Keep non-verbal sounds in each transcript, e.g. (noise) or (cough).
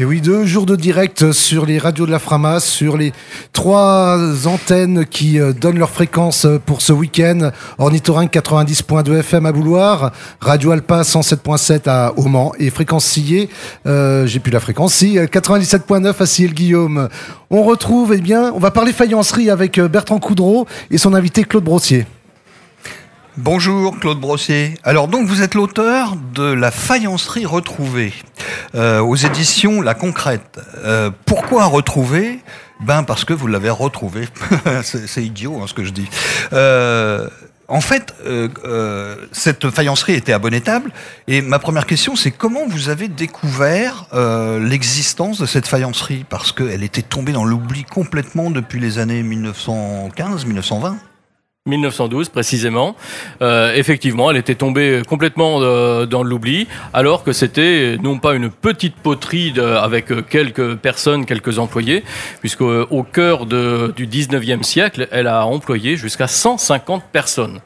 Et oui, deux jours de direct sur les radios de la Frama, sur les trois antennes qui euh, donnent leur fréquence euh, pour ce week-end. Ornithorynque 90.2 FM à Bouloir, Radio Alpa 107.7 à Auman et fréquence euh, j'ai plus la fréquence, si, 97.9 à Sillé-le-Guillaume. On retrouve, eh bien, on va parler faïencerie avec Bertrand Coudreau et son invité Claude Brossier. Bonjour Claude Brossier. Alors donc vous êtes l'auteur de La faïencerie retrouvée euh, aux éditions La Concrète. Euh, pourquoi retrouver Ben parce que vous l'avez retrouvé. (laughs) c'est idiot hein, ce que je dis. Euh, en fait, cette faïencerie était abonnétable. Et ma première question, c'est comment vous avez découvert l'existence de cette faïencerie? Parce qu'elle était tombée dans l'oubli complètement depuis les années 1915-1920. 1912 précisément. Euh, effectivement, elle était tombée complètement euh, dans l'oubli, alors que c'était non pas une petite poterie avec quelques personnes, quelques employés, puisque au cœur du 19e siècle, elle a employé jusqu'à 150 personnes.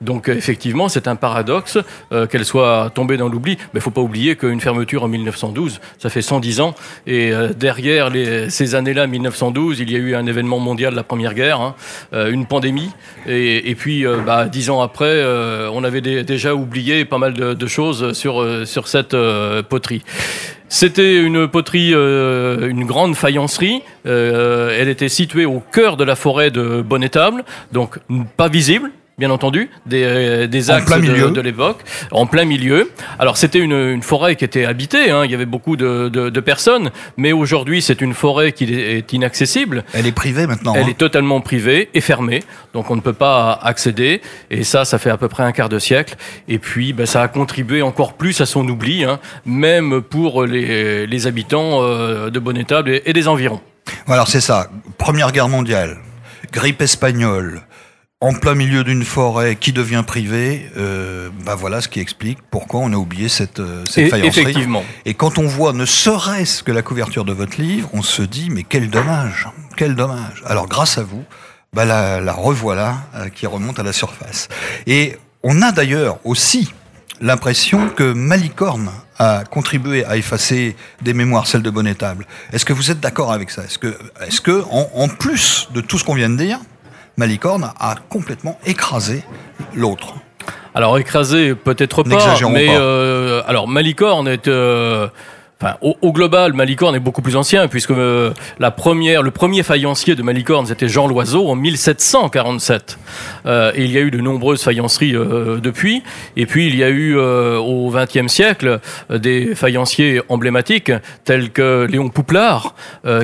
Donc effectivement, c'est un paradoxe euh, qu'elle soit tombée dans l'oubli. Mais il faut pas oublier qu'une fermeture en 1912, ça fait 110 ans, et derrière ces années-là, 1912, il y a eu un événement mondial, la Première Guerre, hein, une pandémie, et et, puis, euh, bah, dix ans après, euh, on avait déjà oublié pas mal de, choses sur, euh, sur cette poterie. C'était une poterie, une grande faïencerie. elle était située au cœur de la forêt de Bonnetable, donc pas visible, bien entendu, des, euh, des axes de, de l'époque, en plein milieu. Alors c'était une, une, forêt qui était habitée, hein, il y avait beaucoup de, de, de personnes, mais aujourd'hui c'est une forêt qui est inaccessible. Elle est privée maintenant. Elle hein. est totalement privée et fermée, donc on ne peut pas accéder, et ça, ça fait à peu près un quart de siècle, et puis ben, ça a contribué encore plus à son oubli, hein, même pour les, les habitants euh, de Bonnetable et, et des environs. Alors c'est ça, Première Guerre mondiale, grippe espagnole, en plein milieu d'une forêt qui devient privée, euh, bah voilà ce qui explique pourquoi on a oublié cette, euh, cette faïencerie. Effectivement. Et quand on voit ne serait-ce que la couverture de votre livre, on se dit mais quel dommage, quel dommage. Alors grâce à vous, bah la, la revoilà euh, qui remonte à la surface. Et on a d'ailleurs aussi l'impression que Malicorne a contribué à effacer des mémoires, celles de Bonnetable. Est-ce que vous êtes d'accord avec ça? Est-ce que, est-ce que en, en plus de tout ce qu'on vient de dire, Malicorne a complètement écrasé l'autre. Alors écrasé peut-être pas, mais Euh, alors Malicorne est euh, au, global, Malicorne est beaucoup plus ancien, puisque euh, la première, le premier faïencier de Malicorne, c'était Jean Loiseau en 1747. Euh, et il y a eu de nombreuses faïenceries euh, depuis. Et puis, il y a eu au XXe siècle des faïenciers emblématiques, tels que Léon Pouplard,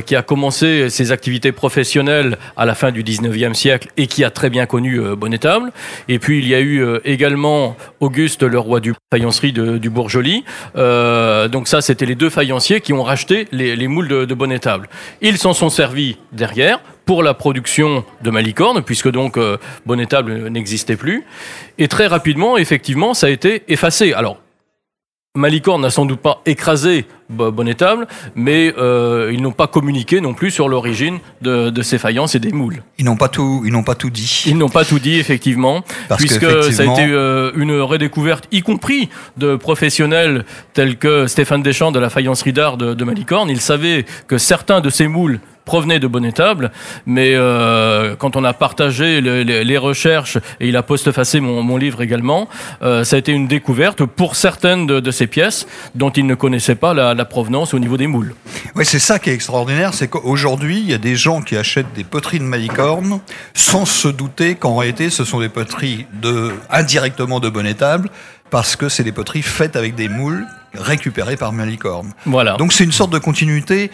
qui a commencé ses activités professionnelles à la fin du XIXe siècle et qui a très bien connu Bonnetable. Et puis, il y a eu également Auguste le roi du faïencerie du Bourgeois. donc ça, c'était les deux faïenciers qui ont racheté les, moules de, de Bonnetable. Ils s'en sont servis derrière pour la production de Malicorne, puisque donc euh, Bonnetable n'existait plus. Et très rapidement, effectivement, ça a été effacé. Alors, Malicorne n'a sans doute pas écrasé Bonnetable, mais euh, ils n'ont pas communiqué non plus sur l'origine de, ces faïences et des moules. Ils n'ont pas tout, ils n'ont pas tout dit. Ils n'ont pas tout dit effectivement, puisque ça a été euh, une redécouverte, y compris de professionnels tels que Stéphane Deschamps de la faïencerie d'art de, de Malicorne. Ils savaient que certains de ces moules provenait de Bonnetable, mais euh, quand on a partagé les, recherches, et il a postfacé mon, mon livre également, euh, ça a été une découverte pour certaines de, ces pièces dont il ne connaissait pas la, provenance au niveau des moules. Oui, c'est ça qui est extraordinaire, c'est qu'aujourd'hui, il y a des gens qui achètent des poteries de malicorne sans se douter qu'en réalité, ce sont des poteries de, indirectement de Bonnetable, parce que c'est des poteries faites avec des moules récupérés par Malicorne. Voilà. Donc c'est une sorte de continuité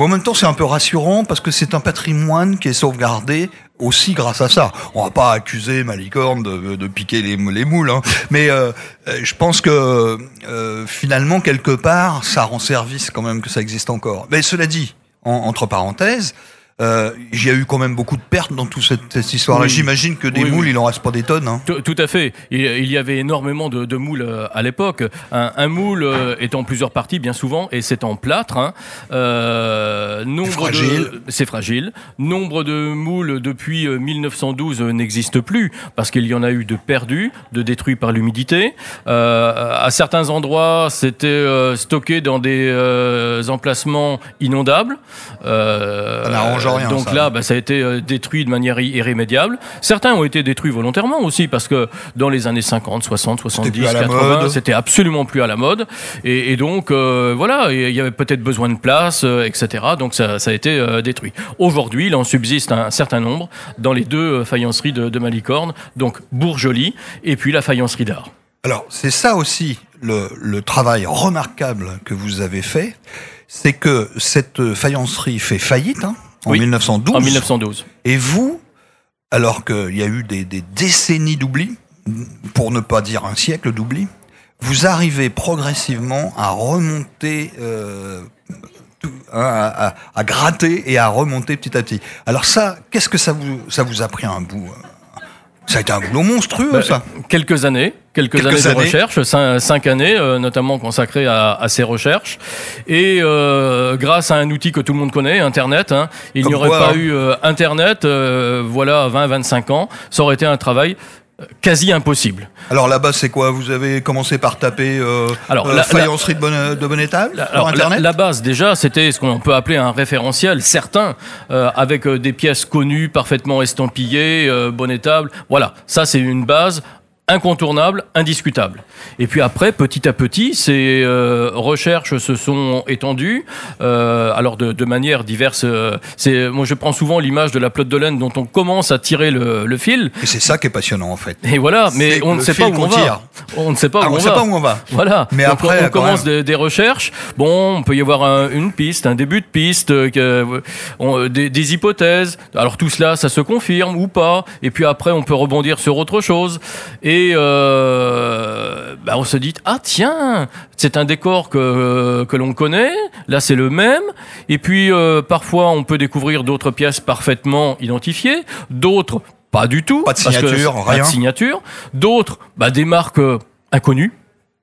en même temps, c'est un peu rassurant parce que c'est un patrimoine qui est sauvegardé aussi grâce à ça. On va pas accuser Malicorne de, piquer les, les moules, hein. mais euh, euh, je pense que euh, finalement, quelque part, ça rend service quand même que ça existe encore. Mais cela dit, entre parenthèses, Euh, il y a eu quand même beaucoup de pertes dans toute cette, cette histoire-là. Oui. J'imagine que des Oui, moules, oui. il en reste pas des tonnes. hein. Tout, à fait. Il, il y avait énormément de, de moules euh, à l'époque. Un, un moule euh, est en plusieurs parties, bien souvent, et c'est en plâtre. hein. Euh, nombre fragile. de- C'est fragile. Nombre de moules depuis euh, 1912 euh, n'existe plus parce qu'il y en a eu de perdus, de détruits par l'humidité. Euh, à certains endroits, c'était stocké dans des emplacements inondables. Euh, Rien, Donc ça. là, bah, ça a été euh, détruit de manière irrémédiable. Certains ont été détruits volontairement aussi parce que dans les années 50, 60, 70, plus à la 80, mode. c'était absolument plus à la mode. Et, et donc, euh, voilà, il y avait peut-être besoin de place, euh, etc. Donc ça, ça a été euh, détruit. Aujourd'hui, il en subsiste un certain nombre dans les deux faïenceries de, de Malicorne, donc Bourjoli et puis la faïencerie d'art. Alors, c'est ça aussi le, le travail remarquable que vous avez fait, c'est que cette faïencerie fait faillite hein, en Oui, 1912. En 1912. Et vous, alors qu'il y a eu des, des décennies d'oubli, pour ne pas dire un siècle d'oubli, vous arrivez progressivement à remonter, euh, tout- à, à- à gratter et à remonter petit à petit. Alors ça, qu'est-ce que ça vous, ça vous a pris un bout euh Ça a été un boulot monstrueux, Bah, ça. Quelques années, quelques, Quelques années, années. de recherche, cinq, cinq années euh, notamment consacrées à, à ces recherches. Et euh, grâce à un outil que tout le monde connaît, Internet, hein, il n'y aurait quoi, pas hein. eu euh, Internet, voilà, 20-25 ans, ça aurait été un travail quasi impossible. Alors là-bas, c'est quoi? Vous avez commencé par taper euh, Alors, euh, la- faïencerie de bonne, de bonne étable La- alors, la, Internet? la base, déjà, c'était ce qu'on peut appeler un référentiel certain, euh, avec des pièces connues, parfaitement estampillées, euh, bonnettables. Voilà, ça c'est une base incontournable, indiscutable. Et puis après, petit à petit, ces euh, recherches se sont étendues, euh, alors de, de manière diverse. euh, c'est, moi, je prends souvent l'image de la pelote de laine dont on commence à tirer le, le fil, Et c'est ça qui est passionnant, en fait. et voilà, mais on ne sait pas fil où on va. On ne sait pas Ah, où on on sait va. pas où on va. Voilà. Mais Donc, après, on, commence des, des recherches. Bon, on peut y avoir un- une piste, un début de piste, euh, on- des, des hypothèses. Alors tout cela, ça se confirme ou pas. Et puis après, on peut rebondir sur autre chose. Et euh, bah, on se dit ah tiens, c'est un décor que que l'on connaît. Là, c'est le même. Et puis euh, parfois, on peut découvrir d'autres pièces parfaitement identifiées, d'autres pas du tout. Pas de signature, c'est- pas rien. de signature. D'autres, bah, des marques euh, inconnues.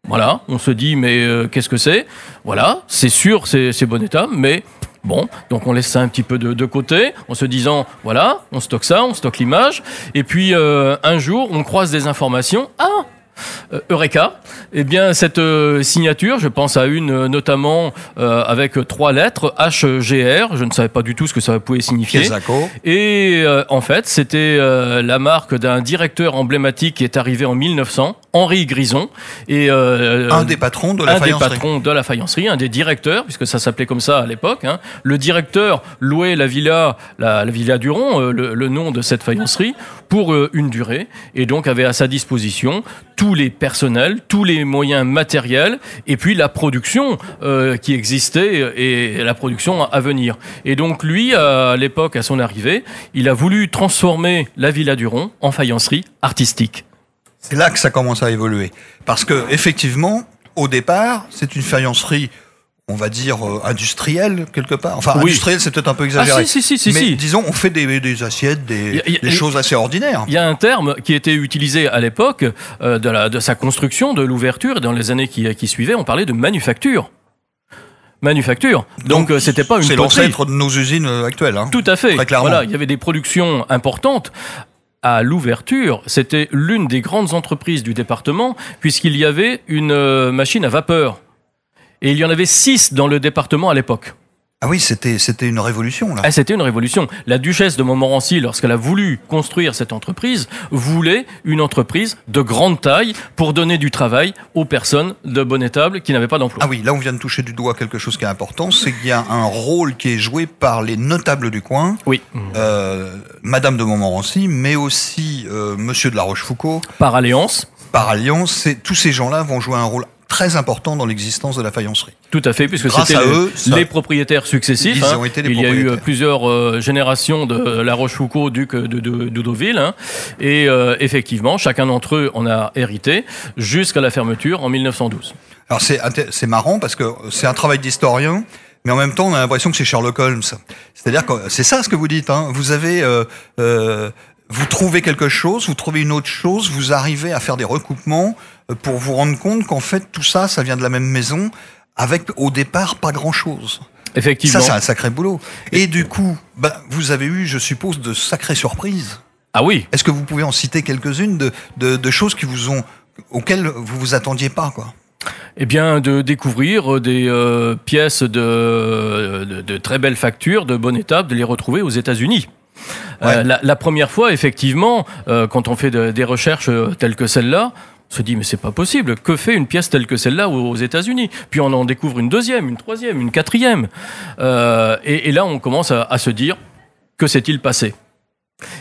Voilà, on se dit mais euh, qu'est-ce que c'est? Voilà, c'est sûr, c'est c'est bon état, mais bon, donc on laisse ça un petit peu de, de côté, en se disant voilà, on stocke ça, on stocke l'image, et puis euh, un jour on croise des informations. Ah euh, Eureka. Eh bien, cette euh, signature, je pense à une euh, notamment euh, avec trois lettres, HGR, je ne savais pas du tout ce que ça pouvait signifier. Et euh, en fait, c'était euh, la marque d'un directeur emblématique qui est arrivé en 1900, Henri Grison, et euh, Un des patrons de la un des faïencerie. patrons de la faïencerie, un des directeurs, puisque ça s'appelait comme ça à l'époque. hein. Le directeur louait la villa, la, la villa Duron, euh, le, le nom de cette faïencerie, pour euh, une durée, et donc avait à sa disposition tous les personnels, tous les moyens matériels, et puis la production euh, qui existait et la production à venir. Et donc lui, à l'époque, à son arrivée, il a voulu transformer la villa Duron en faïencerie artistique. C'est là que ça commence à évoluer. Parce que, effectivement, au départ, c'est une faïencerie, on va dire, euh, industrielle, quelque part. Enfin, Oui. industrielle, c'est peut-être un peu exagéré. Ah si, si, si, si, Mais disons, on fait des, des assiettes, des, a- a- choses assez ordinaires. Il y a un terme qui était utilisé à l'époque euh, de, la- de sa construction, de l'ouverture, et dans les années qui, qui suivaient, on parlait de manufacture. Manufacture. Donc, euh, c'était pas une C'est l'ancêtre de nos usines euh, actuelles. hein. Tout à fait. Très clairement. Voilà, il y avait des productions importantes. À l'ouverture, c'était l'une des grandes entreprises du département, puisqu'il y avait une euh, machine à vapeur. Et il y en avait six dans le département à l'époque. Ah oui, c'était c'était une révolution, là. Ah, C'était une révolution. La duchesse de Montmorency, lorsqu'elle a voulu construire cette entreprise, voulait une entreprise de grande taille pour donner du travail aux personnes de bonne étable qui n'avaient pas d'emploi. Ah oui, là on vient de toucher du doigt quelque chose qui est important, c'est qu'il y a un rôle qui est joué par les notables du coin, Oui. euh, Madame de Montmorency, mais aussi euh, Monsieur de la Rochefoucauld. Par alliance, Par alliance, tous ces gens-là vont jouer un rôle très important dans l'existence de la faïencerie. tout à fait, puisque c'était les, les propriétaires successifs. Ils hein. ont été les Il y a eu euh, plusieurs euh, générations de La Rochefoucauld, duc de, de, de Deauville. hein. Et euh, effectivement, chacun d'entre eux en a hérité jusqu'à la fermeture en 1912. Alors c'est marrant parce que c'est un travail d'historien, mais en même temps, on a l'impression que c'est Sherlock Holmes. C'est-à-dire que c'est ça ce que vous dites. Hein. Vous avez, euh, euh, vous trouvez quelque chose, vous trouvez une autre chose, vous arrivez à faire des recoupements euh, pour vous rendre compte qu'en fait tout ça, ça vient de la même maison, avec au départ pas grand-chose. Effectivement. Ça, c'est un sacré boulot. Et du coup, bah, vous avez eu, je suppose, de sacrées surprises. Ah oui. Est-ce que vous pouvez en citer quelques-unes de, de, de choses qui vous ont, auxquelles vous vous attendiez pas, quoi? Eh bien, de découvrir des euh, pièces de, de, de, très belles factures, de bonne étape, de les retrouver aux États-Unis. Euh, la, première fois, effectivement, euh, quand on fait de- des recherches euh, telles que celle-là, on se dit mais c'est pas possible. Que fait une pièce telle que celle-là aux États-Unis? Puis on en découvre une deuxième, une troisième, une quatrième, et, là on commence à se dire que s'est-il passé?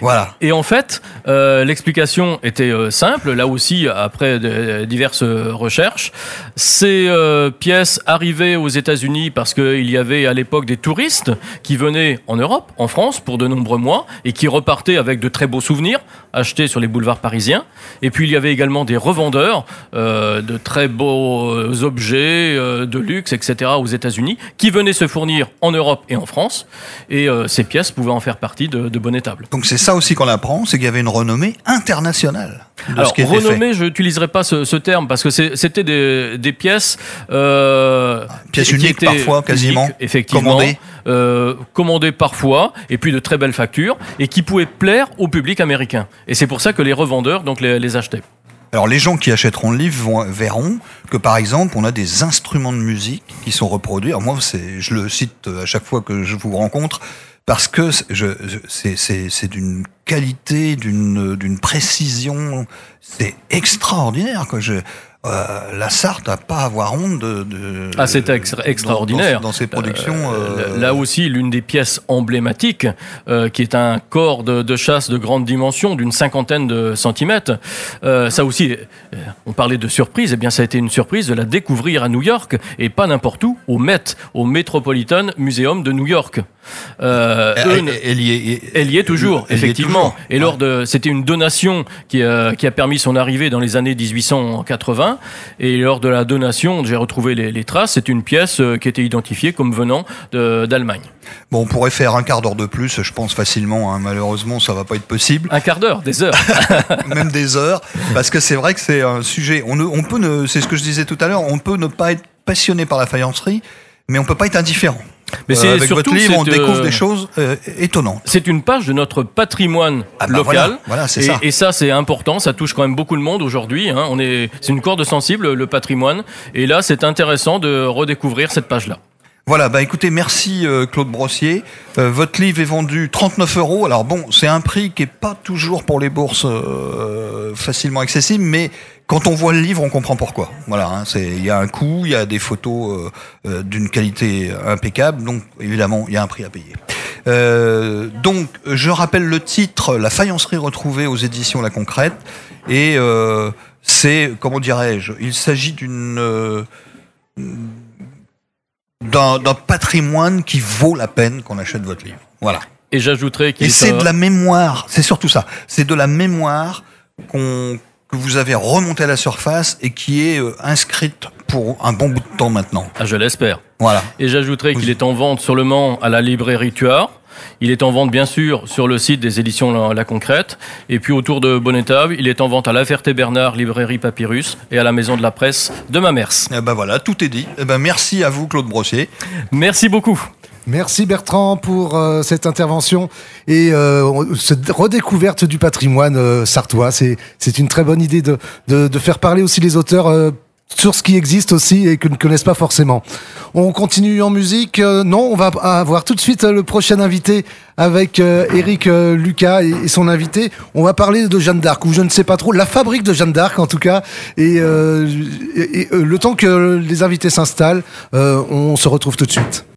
Voilà. et en fait, euh, l'explication était euh, simple. Là aussi, après de- diverses euh, recherches, ces euh, pièces arrivaient aux États-Unis parce qu'il y avait à l'époque des touristes qui venaient en Europe, en France, pour de nombreux mois et qui repartaient avec de très beaux souvenirs achetés sur les boulevards parisiens. Et puis il y avait également des revendeurs euh, de très beaux euh, objets euh, de luxe, etc. aux États-Unis qui venaient se fournir en Europe et en France. Et euh, ces pièces pouvaient en faire partie de, de bonne étable. Donc c'est ça aussi qu'on apprend, c'est qu'il y avait une renommée internationale de Alors, ce qui fait. renommée, je n'utiliserai pas ce, ce terme parce que c'était des, des pièces. Euh, Pièces qui- qui uniques parfois, quasiment, effectivement. commandées. Euh, commandées parfois, et puis de très belles factures, et qui pouvaient plaire au public américain. Et c'est pour ça que les revendeurs donc, les, les achetaient. Alors les gens qui achèteront le livre vont, verront que par exemple on a des instruments de musique qui sont reproduits. Alors moi je le cite à chaque fois que je vous rencontre parce que c'est- d'une qualité, d'une, d'une précision, c'est extraordinaire. Quoi. Je, euh, la Sarthe n'a pas à avoir honte de. de Ah, c'est extra- extraordinaire. dans, dans ses productions. Euh, euh, Là aussi, l'une des pièces emblématiques, euh, qui est un corps de, de chasse de grande dimension, d'une cinquantaine de centimètres. Euh, ça aussi, euh, on parlait de surprise. Eh bien, ça a été une surprise de la découvrir à New York et pas n'importe où, au Met, au Metropolitan Museum de New York. Euh, elle, y est, toujours, effectivement. Et lors de, c'était une donation qui, euh, qui a permis son arrivée dans les années 1880. Et lors de la donation, j'ai retrouvé les, les traces. C'est une pièce euh, qui était identifiée comme venant d'Allemagne. Bon, on pourrait faire un quart d'heure de plus, je pense facilement. hein. Malheureusement, ça va pas être possible. Un quart d'heure, des heures. (laughs) même des heures, parce que c'est vrai que c'est un sujet. On, ne, on peut, ne, c'est ce que je disais tout à l'heure, on peut ne pas être passionné par la faïencerie, mais on peut pas être indifférent. Mais Euh, avec surtout, votre livre, on découvre euh, des choses euh, étonnantes. C'est une page de notre patrimoine Ah bah local. voilà, voilà, c'est et, ça. et ça, c'est important. Ça touche quand même beaucoup de monde aujourd'hui. hein. On est, c'est une corde sensible, le patrimoine. Et là, c'est intéressant de redécouvrir cette page-là. Voilà, bah écoutez, merci euh, Claude Brossier. Euh, votre livre est vendu 39 euros. Alors bon, c'est un prix qui est pas toujours pour les bourses euh, facilement accessible, mais quand on voit le livre, on comprend pourquoi. Voilà, hein, c'est il y a un coût, il y a des photos euh, euh, d'une qualité impeccable, donc évidemment il y a un prix à payer. Euh, donc, je rappelle le titre, La faïencerie retrouvée aux éditions La Concrète, et euh, c'est comment dirais-je, il s'agit d'une d'un patrimoine qui vaut la peine qu'on achète votre livre. Voilà. Et j'ajouterais qu'il Et est c'est de la mémoire, c'est surtout ça. C'est de la mémoire qu'on que vous avez remontée à la surface et qui est euh, inscrite pour un bon bout de temps maintenant. Ah, je l'espère. Voilà. Et j'ajouterais Oui. qu'il est en vente sur le Mans à la librairie Tuard. Il est en vente bien sûr sur le site des éditions La, Concrète. Et puis autour de Bonnetave, il est en vente à La Ferté-Bernard, librairie Papyrus, et à la Maison de la Presse de Mamers. Eh ben voilà, tout est dit. Eh ben merci à vous Claude Brossier. Merci beaucoup. Merci Bertrand pour euh, cette intervention et euh, cette redécouverte du patrimoine euh, sartois. C'est une très bonne idée de, de, de faire parler aussi les auteurs euh, sur ce qui existe aussi et que ne connaissent pas forcément. On continue en musique. Euh, non, on va avoir tout de suite euh, le prochain invité avec Eric Lucas et, son invité. On va parler de Jeanne d'Arc ou je ne sais pas trop, la fabrique de Jeanne d'Arc en tout cas. Et, et- le temps que les invités s'installent, on se retrouve tout de suite.